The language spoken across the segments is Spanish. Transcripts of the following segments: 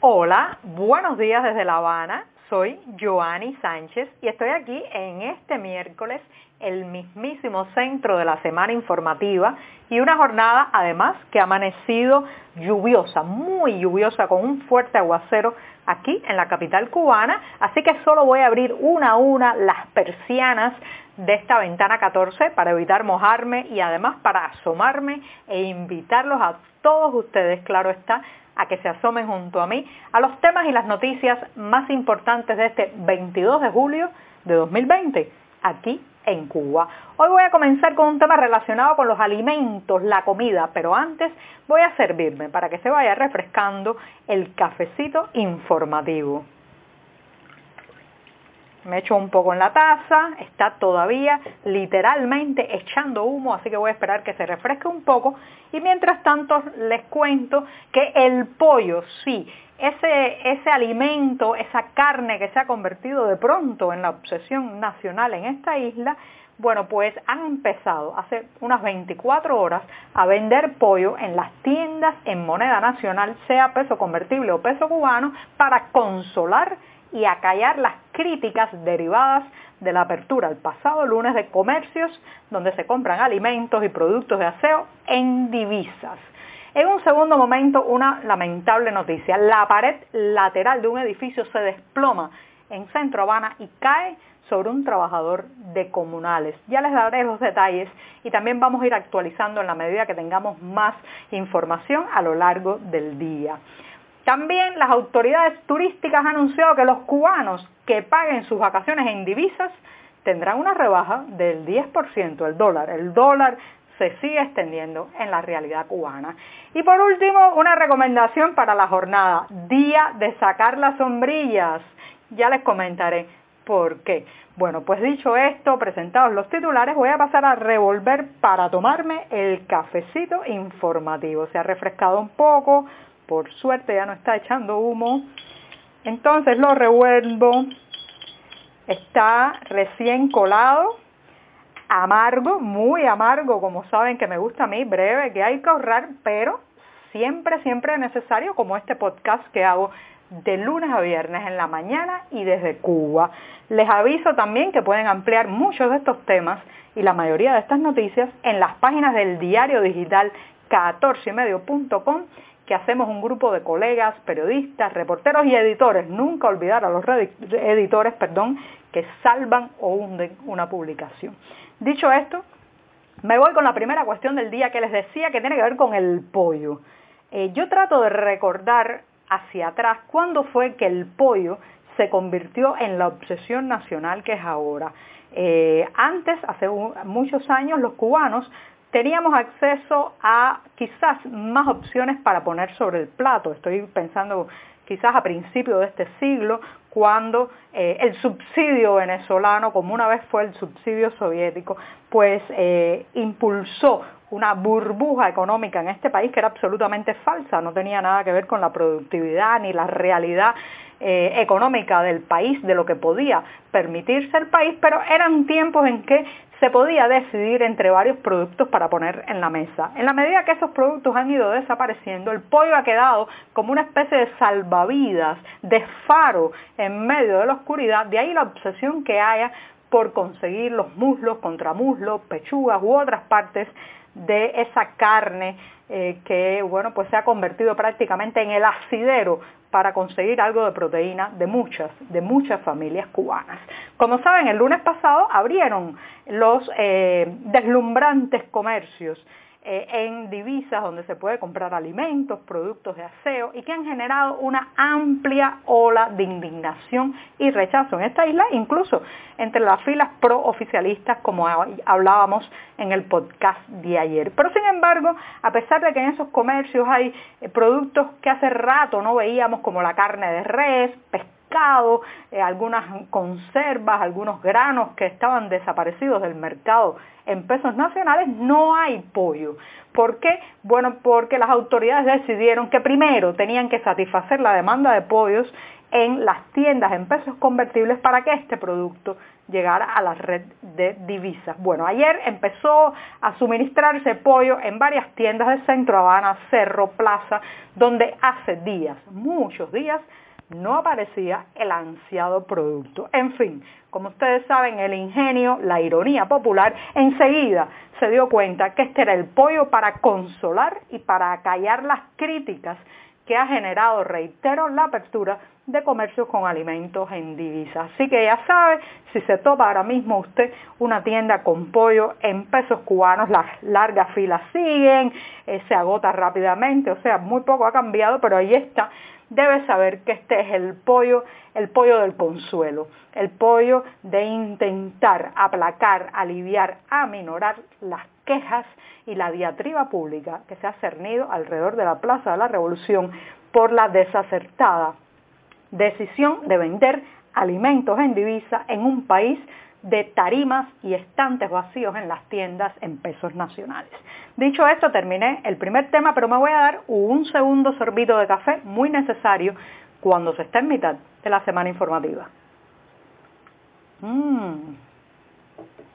Hola, buenos días desde La Habana. Soy Joanny Sánchez y estoy aquí en este miércoles, el mismísimo centro de la semana informativa y una jornada además que ha amanecido lluviosa, muy lluviosa, con un fuerte aguacero aquí en la capital cubana. Así que solo voy a abrir una a una las persianas de esta ventana 14 para evitar mojarme y además para asomarme e invitarlos a todos ustedes, claro está, a que se asomen junto a mí a los temas y las noticias más importantes de este 22 de julio de 2020, aquí en Cuba. Hoy voy a comenzar con un tema relacionado con los alimentos, la comida, pero antes voy a servirme para que se vaya refrescando el cafecito informativo me echo un poco en la taza, está todavía literalmente echando humo, así que voy a esperar que se refresque un poco. Y mientras tanto les cuento que el pollo, sí, ese, ese alimento, esa carne que se ha convertido de pronto en la obsesión nacional en esta isla, bueno, pues han empezado hace unas 24 horas a vender pollo en las tiendas en moneda nacional, sea peso convertible o peso cubano, para consolar y acallar las críticas derivadas de la apertura el pasado lunes de comercios donde se compran alimentos y productos de aseo en divisas. En un segundo momento, una lamentable noticia. La pared lateral de un edificio se desploma en Centro Habana y cae sobre un trabajador de comunales. Ya les daré los detalles y también vamos a ir actualizando en la medida que tengamos más información a lo largo del día. También las autoridades turísticas han anunciado que los cubanos que paguen sus vacaciones en divisas tendrán una rebaja del 10% del dólar. El dólar se sigue extendiendo en la realidad cubana. Y por último, una recomendación para la jornada, día de sacar las sombrillas. Ya les comentaré por qué. Bueno, pues dicho esto, presentados los titulares, voy a pasar a revolver para tomarme el cafecito informativo. Se ha refrescado un poco, por suerte ya no está echando humo. Entonces lo revuelvo, está recién colado, amargo, muy amargo, como saben que me gusta a mí, breve, que hay que ahorrar, pero siempre, siempre es necesario, como este podcast que hago de lunes a viernes en la mañana y desde Cuba. Les aviso también que pueden ampliar muchos de estos temas y la mayoría de estas noticias en las páginas del diario digital 14ymedio.com que hacemos un grupo de colegas, periodistas, reporteros y editores, nunca olvidar a los editores, perdón, que salvan o hunden una publicación. Dicho esto, me voy con la primera cuestión del día que les decía que tiene que ver con el pollo. Eh, yo trato de recordar hacia atrás cuándo fue que el pollo se convirtió en la obsesión nacional que es ahora. Eh, antes, hace muchos años, los cubanos teníamos acceso a quizás más opciones para poner sobre el plato. Estoy pensando quizás a principios de este siglo, cuando eh, el subsidio venezolano, como una vez fue el subsidio soviético, pues eh, impulsó una burbuja económica en este país que era absolutamente falsa, no tenía nada que ver con la productividad ni la realidad eh, económica del país, de lo que podía permitirse el país, pero eran tiempos en que se podía decidir entre varios productos para poner en la mesa. En la medida que esos productos han ido desapareciendo, el pollo ha quedado como una especie de salvavidas, de faro en medio de la oscuridad, de ahí la obsesión que haya por conseguir los muslos, contramuslos, pechugas u otras partes de esa carne eh, que bueno pues se ha convertido prácticamente en el asidero para conseguir algo de proteína de muchas, de muchas familias cubanas. Como saben, el lunes pasado abrieron los eh, deslumbrantes comercios eh, en divisas donde se puede comprar alimentos, productos de aseo y que han generado una amplia ola de indignación y rechazo en esta isla, incluso entre las filas pro-oficialistas como hablábamos en el podcast de ayer. Pero sin embargo, a pesar de que en esos comercios hay eh, productos que hace rato no veíamos como la carne de res, pescado, eh, algunas conservas, algunos granos que estaban desaparecidos del mercado en pesos nacionales, no hay pollo. ¿Por qué? Bueno, porque las autoridades decidieron que primero tenían que satisfacer la demanda de pollos en las tiendas en pesos convertibles para que este producto llegara a la red de divisas. Bueno, ayer empezó a suministrarse pollo en varias tiendas de Centro Habana, Cerro, Plaza, donde hace días, muchos días, no aparecía el ansiado producto. En fin, como ustedes saben, el ingenio, la ironía popular, enseguida se dio cuenta que este era el pollo para consolar y para acallar las críticas que ha generado, reitero, la apertura de comercios con alimentos en divisas. Así que ya sabe, si se topa ahora mismo usted una tienda con pollo en pesos cubanos, las largas filas siguen, eh, se agota rápidamente, o sea, muy poco ha cambiado, pero ahí está. Debe saber que este es el pollo, el pollo del consuelo, el pollo de intentar aplacar, aliviar, aminorar las quejas y la diatriba pública que se ha cernido alrededor de la Plaza de la Revolución por la desacertada decisión de vender alimentos en divisa en un país de tarimas y estantes vacíos en las tiendas en pesos nacionales. Dicho esto, terminé el primer tema, pero me voy a dar un segundo sorbito de café muy necesario cuando se está en mitad de la semana informativa. Mm.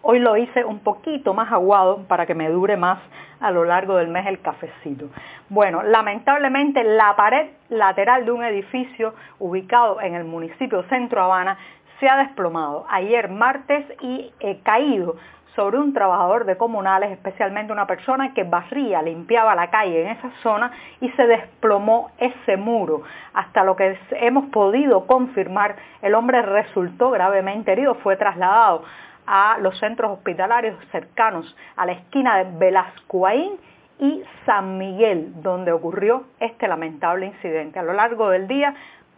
Hoy lo hice un poquito más aguado para que me dure más a lo largo del mes el cafecito. Bueno, lamentablemente la pared lateral de un edificio ubicado en el municipio Centro Habana se ha desplomado ayer martes y eh, caído sobre un trabajador de comunales, especialmente una persona que barría, limpiaba la calle en esa zona y se desplomó ese muro. Hasta lo que hemos podido confirmar, el hombre resultó gravemente herido, fue trasladado a los centros hospitalarios cercanos a la esquina de Velascoaín y San Miguel, donde ocurrió este lamentable incidente. A lo largo del día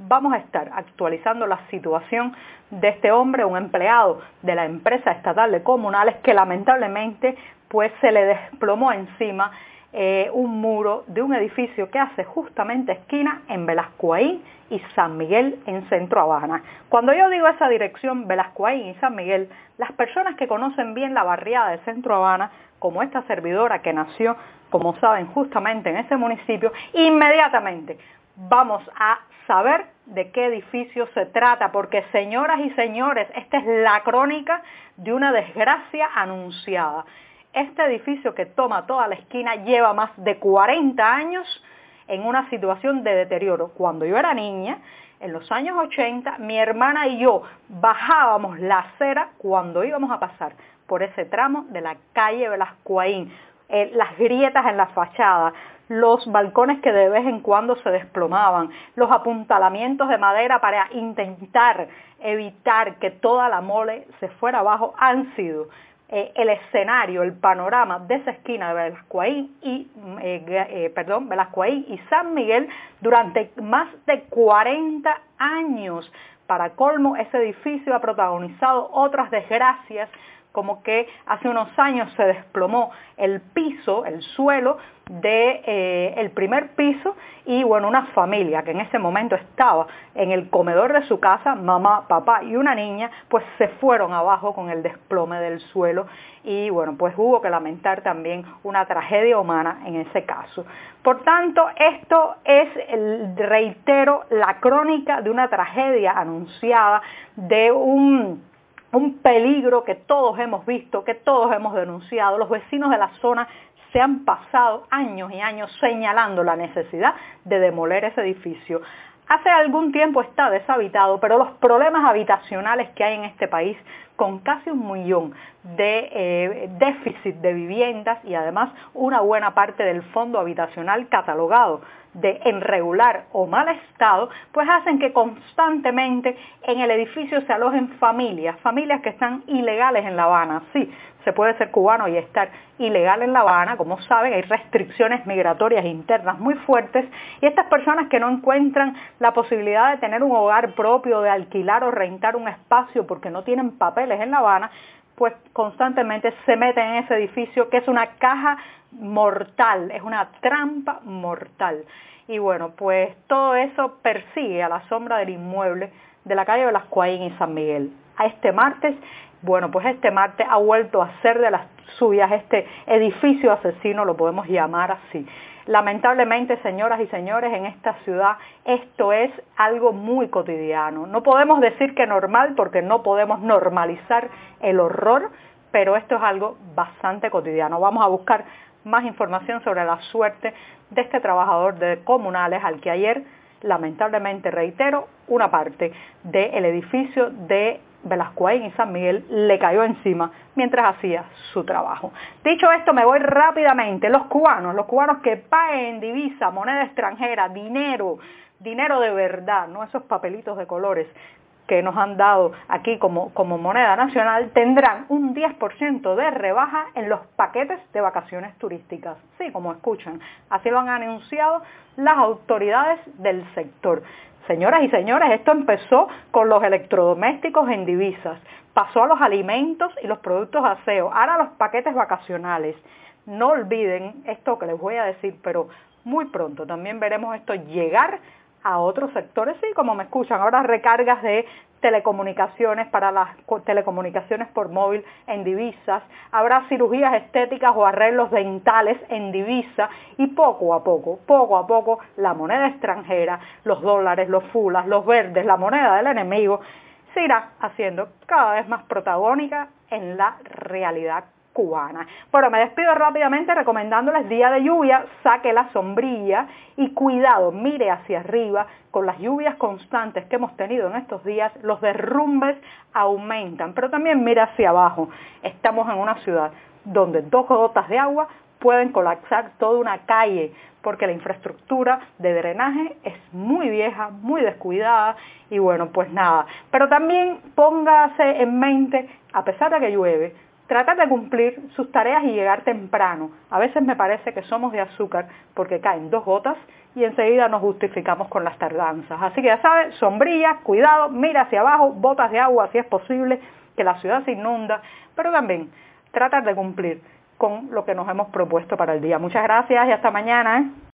vamos a estar actualizando la situación de este hombre, un empleado de la empresa estatal de comunales que lamentablemente pues se le desplomó encima eh, un muro de un edificio que hace justamente esquina en Velascoaín y San Miguel en Centro Habana. Cuando yo digo esa dirección, Velascoaín y San Miguel, las personas que conocen bien la barriada de Centro Habana, como esta servidora que nació, como saben, justamente en ese municipio, inmediatamente vamos a saber de qué edificio se trata, porque señoras y señores, esta es la crónica de una desgracia anunciada. Este edificio que toma toda la esquina lleva más de 40 años en una situación de deterioro. Cuando yo era niña, en los años 80, mi hermana y yo bajábamos la acera cuando íbamos a pasar por ese tramo de la calle Velascoaín, eh, las grietas en la fachada, los balcones que de vez en cuando se desplomaban, los apuntalamientos de madera para intentar evitar que toda la mole se fuera abajo han sido eh, el escenario, el panorama de esa esquina de Velascoaí y, eh, eh, perdón, y San Miguel durante más de 40 años. Para colmo, ese edificio ha protagonizado otras desgracias como que hace unos años se desplomó el piso, el suelo de eh, primer piso y bueno, una familia que en ese momento estaba en el comedor de su casa, mamá, papá y una niña, pues se fueron abajo con el desplome del suelo y bueno, pues hubo que lamentar también una tragedia humana en ese caso. Por tanto, esto es, reitero, la crónica de una tragedia anunciada de un un peligro que todos hemos visto, que todos hemos denunciado. Los vecinos de la zona se han pasado años y años señalando la necesidad de demoler ese edificio. Hace algún tiempo está deshabitado, pero los problemas habitacionales que hay en este país, con casi un millón de eh, déficit de viviendas y además una buena parte del fondo habitacional catalogado de en regular o mal estado, pues hacen que constantemente en el edificio se alojen familias, familias que están ilegales en La Habana. Sí, se puede ser cubano y estar ilegal en La Habana, como saben, hay restricciones migratorias internas muy fuertes y estas personas que no encuentran la posibilidad de tener un hogar propio, de alquilar o rentar un espacio porque no tienen papeles en La Habana, pues constantemente se meten en ese edificio que es una caja mortal, es una trampa mortal. Y bueno, pues todo eso persigue a la sombra del inmueble de la calle de las Cuaín y San Miguel. A este martes, bueno, pues este martes ha vuelto a ser de las suyas este edificio asesino, lo podemos llamar así. Lamentablemente, señoras y señores, en esta ciudad esto es algo muy cotidiano. No podemos decir que normal porque no podemos normalizar el horror, pero esto es algo bastante cotidiano. Vamos a buscar más información sobre la suerte de este trabajador de comunales al que ayer, lamentablemente, reitero, una parte del edificio de Velascoaín y San Miguel le cayó encima mientras hacía su trabajo. Dicho esto, me voy rápidamente. Los cubanos, los cubanos que paguen divisa, moneda extranjera, dinero, dinero de verdad, no esos papelitos de colores que nos han dado aquí como, como moneda nacional, tendrán un 10% de rebaja en los paquetes de vacaciones turísticas. Sí, como escuchan, así lo han anunciado las autoridades del sector. Señoras y señores, esto empezó con los electrodomésticos en divisas, pasó a los alimentos y los productos aseo, ahora a los paquetes vacacionales. No olviden esto que les voy a decir, pero muy pronto también veremos esto llegar a otros sectores, sí, como me escuchan, ahora recargas de telecomunicaciones para las telecomunicaciones por móvil en divisas, habrá cirugías estéticas o arreglos dentales en divisa. Y poco a poco, poco a poco la moneda extranjera, los dólares, los fulas, los verdes, la moneda del enemigo, se irá haciendo cada vez más protagónica en la realidad cubana. Bueno, me despido rápidamente recomendándoles día de lluvia, saque la sombrilla y cuidado, mire hacia arriba, con las lluvias constantes que hemos tenido en estos días, los derrumbes aumentan, pero también mire hacia abajo. Estamos en una ciudad donde dos gotas de agua pueden colapsar toda una calle porque la infraestructura de drenaje es muy vieja, muy descuidada y bueno, pues nada. Pero también póngase en mente, a pesar de que llueve, tratar de cumplir sus tareas y llegar temprano. A veces me parece que somos de azúcar porque caen dos gotas y enseguida nos justificamos con las tardanzas. Así que ya sabes, sombrilla, cuidado, mira hacia abajo, botas de agua si es posible, que la ciudad se inunda, pero también tratar de cumplir con lo que nos hemos propuesto para el día. Muchas gracias y hasta mañana. ¿eh?